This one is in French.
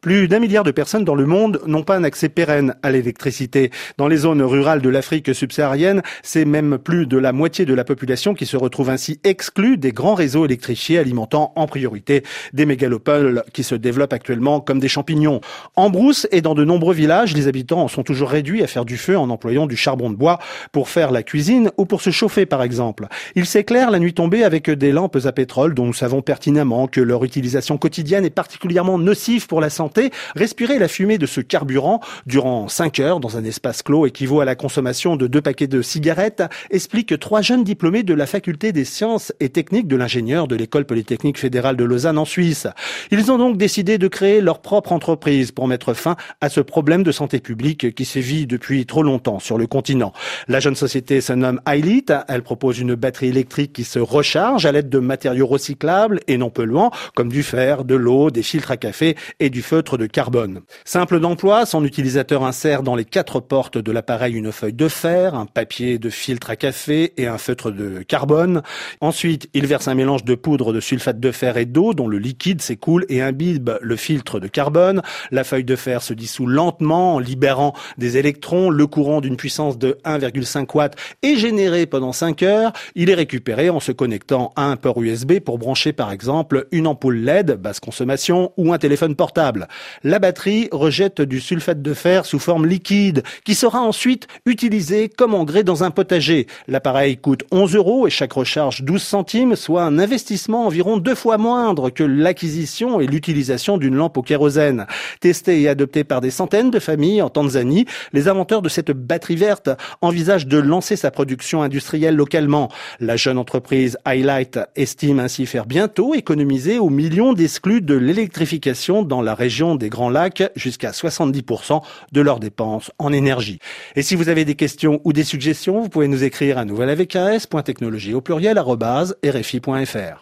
Plus d'un milliard de personnes dans le monde n'ont pas un accès pérenne à l'électricité. Dans les zones rurales de l'Afrique subsaharienne, c'est même plus de la moitié de la population qui se retrouve ainsi exclue des grands réseaux électrifiés alimentant en priorité des mégalopoles qui se développent actuellement comme des champignons. En brousse et dans de nombreux villages, les habitants sont toujours réduits à faire du feu en employant du charbon de bois pour faire la cuisine ou pour se chauffer par exemple. Il s'éclaire la nuit tombée avec des lampes à pétrole dont nous savons pertinemment que leur utilisation quotidienne est particulièrement nocive pour la santé respirer la fumée de ce carburant durant 5 heures dans un espace clos équivaut à la consommation de deux paquets de cigarettes, explique trois jeunes diplômés de la faculté des sciences et techniques de l'ingénieur de l'école polytechnique fédérale de Lausanne en Suisse. Ils ont donc décidé de créer leur propre entreprise pour mettre fin à ce problème de santé publique qui sévit depuis trop longtemps sur le continent. La jeune société se nomme Highlit. Elle propose une batterie électrique qui se recharge à l'aide de matériaux recyclables et non polluants comme du fer, de l'eau, des filtres à café et du feu de carbone. Simple d'emploi, son utilisateur insère dans les quatre portes de l'appareil une feuille de fer, un papier de filtre à café et un feutre de carbone. Ensuite, il verse un mélange de poudre de sulfate de fer et d'eau dont le liquide s'écoule et imbibe le filtre de carbone. La feuille de fer se dissout lentement en libérant des électrons. Le courant d'une puissance de 1,5 watts est généré pendant 5 heures. Il est récupéré en se connectant à un port USB pour brancher par exemple une ampoule LED basse consommation ou un téléphone portable. La batterie rejette du sulfate de fer sous forme liquide qui sera ensuite utilisé comme engrais dans un potager. L'appareil coûte 11 euros et chaque recharge 12 centimes, soit un investissement environ deux fois moindre que l'acquisition et l'utilisation d'une lampe au kérosène. Testé et adopté par des centaines de familles en Tanzanie, les inventeurs de cette batterie verte envisagent de lancer sa production industrielle localement. La jeune entreprise Highlight estime ainsi faire bientôt économiser aux millions d'exclus de l'électrification dans la région des Grands Lacs jusqu'à 70% de leurs dépenses en énergie. Et si vous avez des questions ou des suggestions, vous pouvez nous écrire à nouvel avec au pluriel rfi.fr.